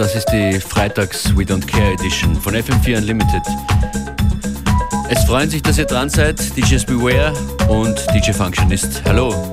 Das ist die Freitags We Don't Care Edition von FM4 Unlimited. Es freuen sich, dass ihr dran seid. DJs Beware und DJ Functionist. Hallo.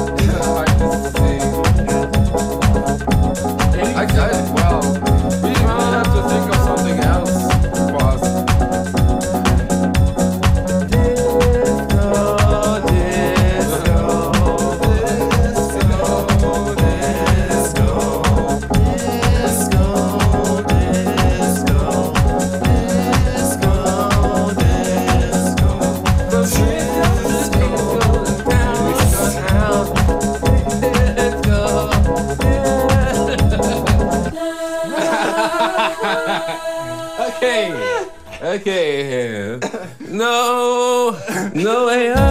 no way up,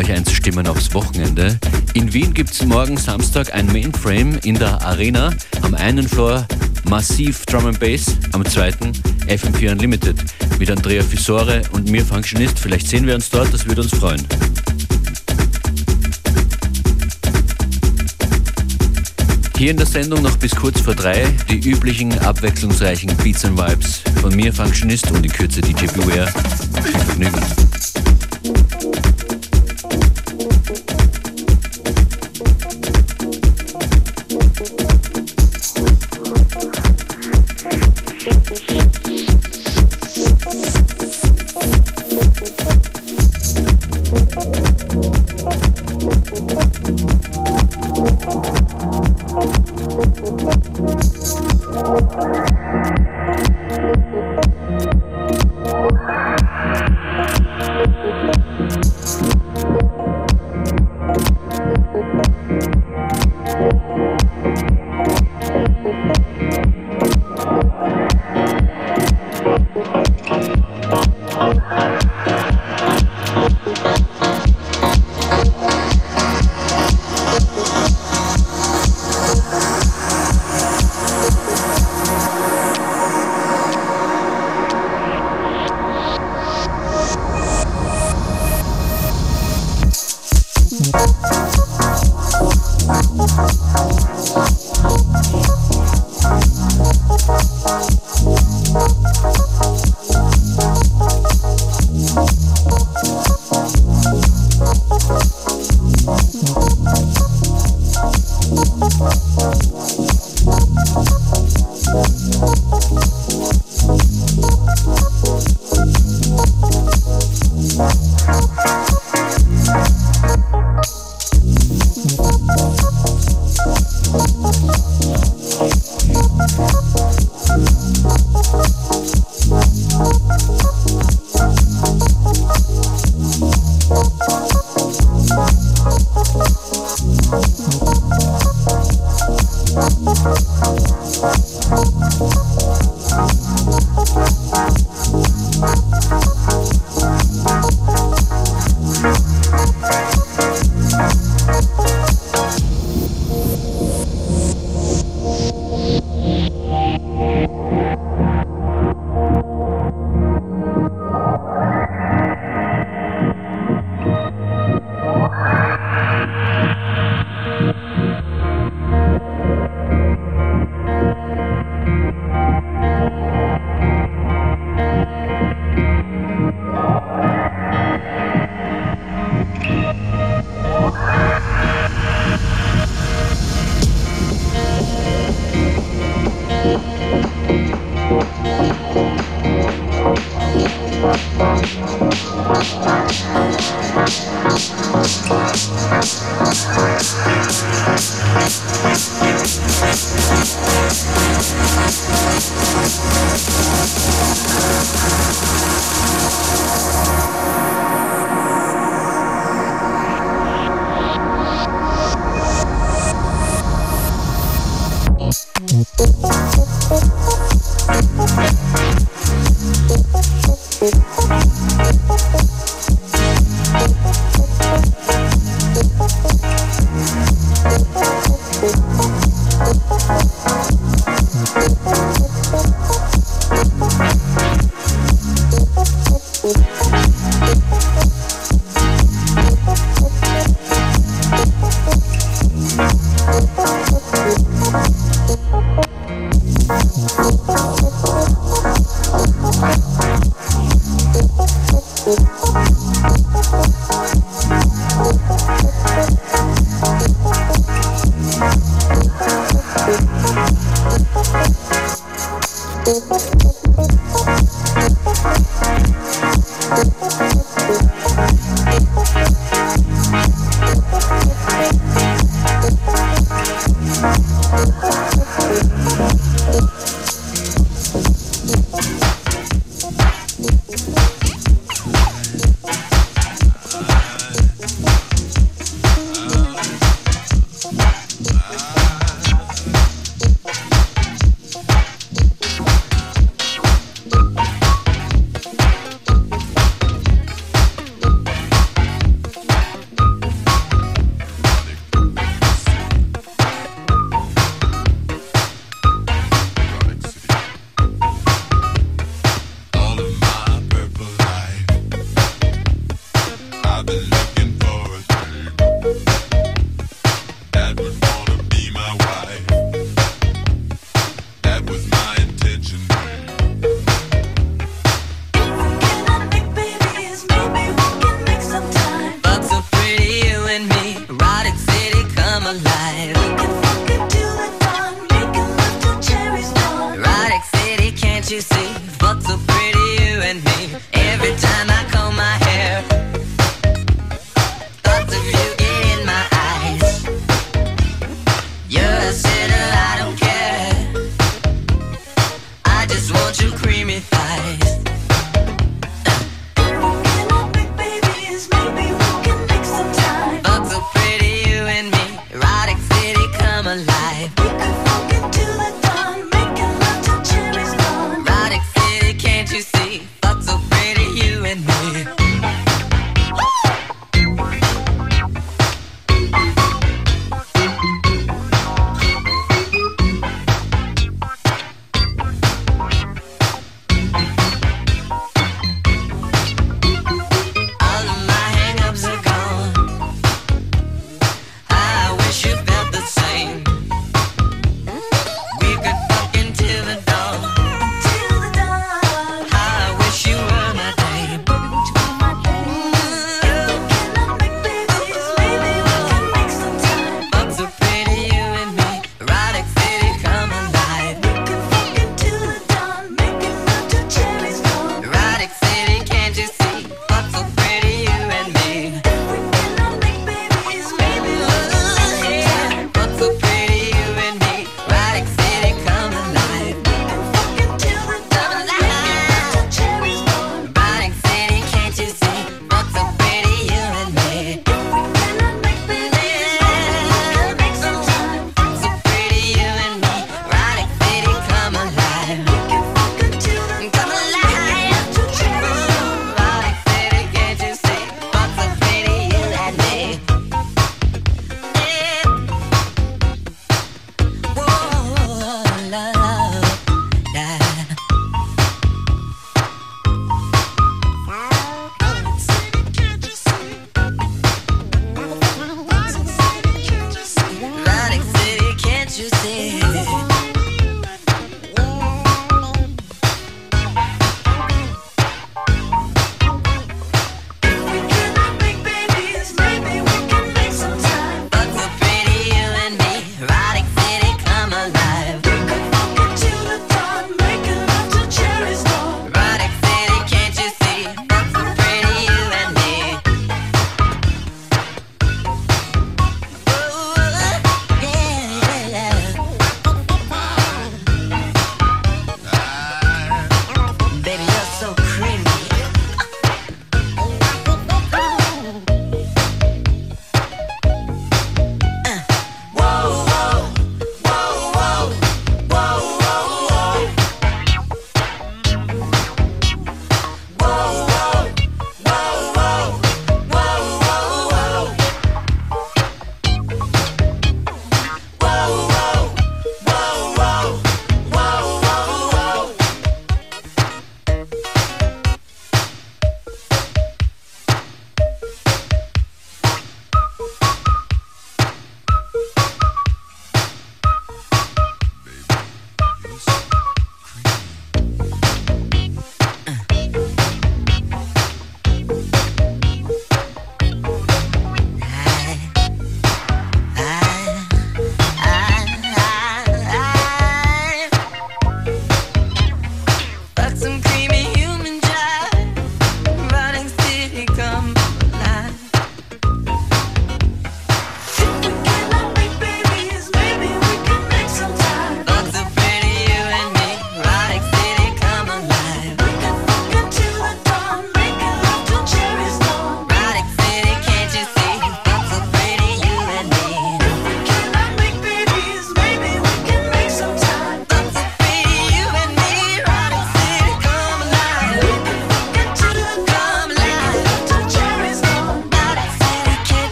euch einzustimmen aufs Wochenende. In Wien gibt es morgen Samstag ein Mainframe in der Arena. Am einen Floor Massiv Drum and Bass, am zweiten FM4 Unlimited mit Andrea Fisore und mir Functionist. Vielleicht sehen wir uns dort, das würde uns freuen. Hier in der Sendung noch bis kurz vor drei die üblichen abwechslungsreichen Beats and Vibes von mir Functionist und in Kürze DJ Beware. Viel Vergnügen. just want you creamy. I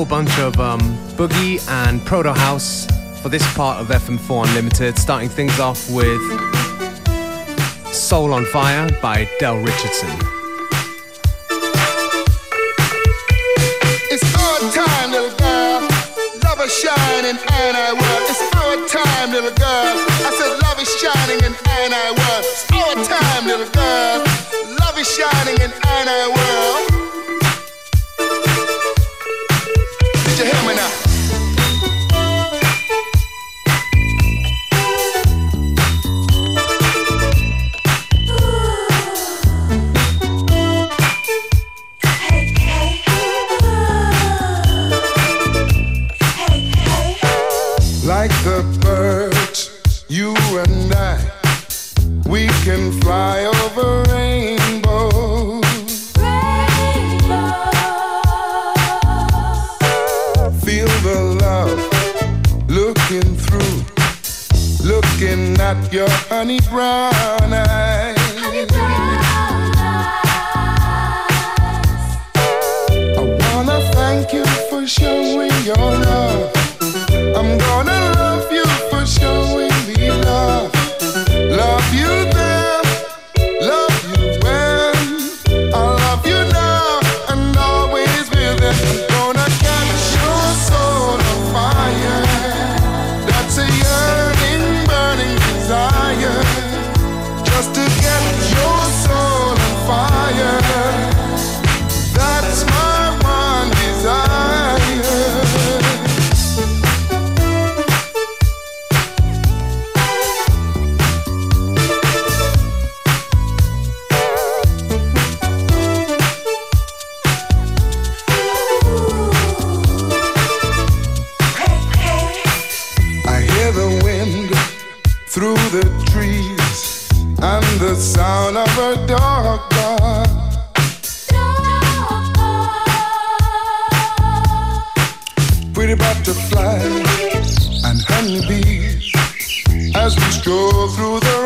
whole bunch of um, boogie and proto house for this part of FM4 Unlimited, starting things off with Soul on Fire by Del Richardson. It's our time, little girl. Love is shining and I. It's our time, little girl. I said love is shining and I. It's our time, little girl. Love is shining and I. you hear me now? Honey the sound of her dog bark. Pretty butterflies and honeybees as we stroll through the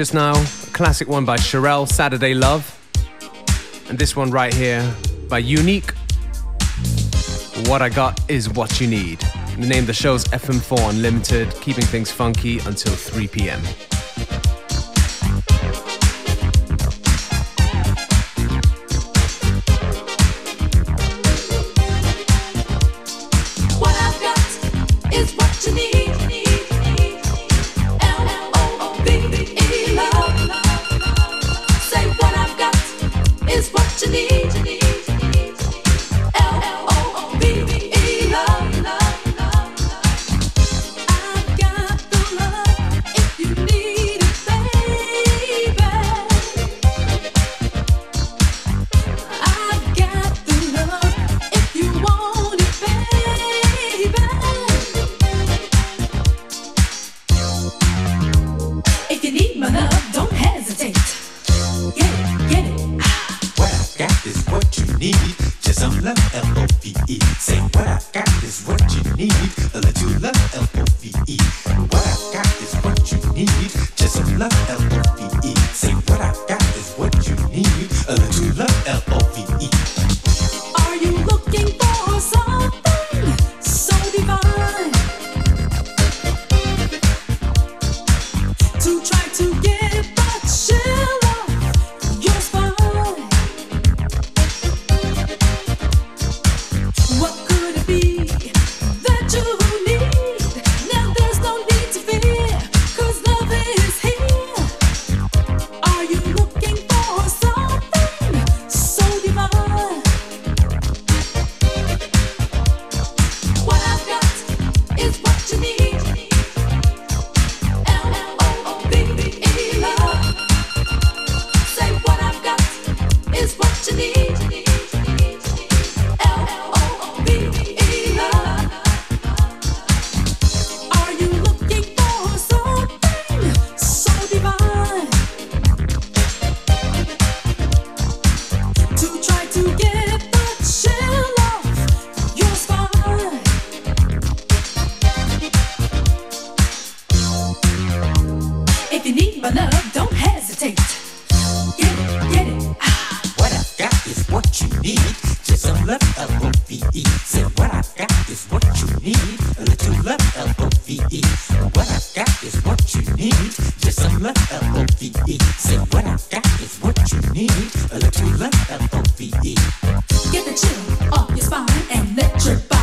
just now, a classic one by Cherrelle, Saturday Love. And this one right here by Unique, What I Got Is What You Need. The name of the show's FM4 Unlimited, keeping things funky until 3 p.m. if you need my love, don't hesitate. Get it, get it. What I got is what you need. Just some love, L O V E. Say what I got is what you need. A little love, L O V E. What I got is what you need. Just some love, L O V E. L-O-V-E. What I got is what you need. Just I love L-O-V-E. Say what I got is what you need. A little love L-O-V-E. Get the chill off your spine and let your body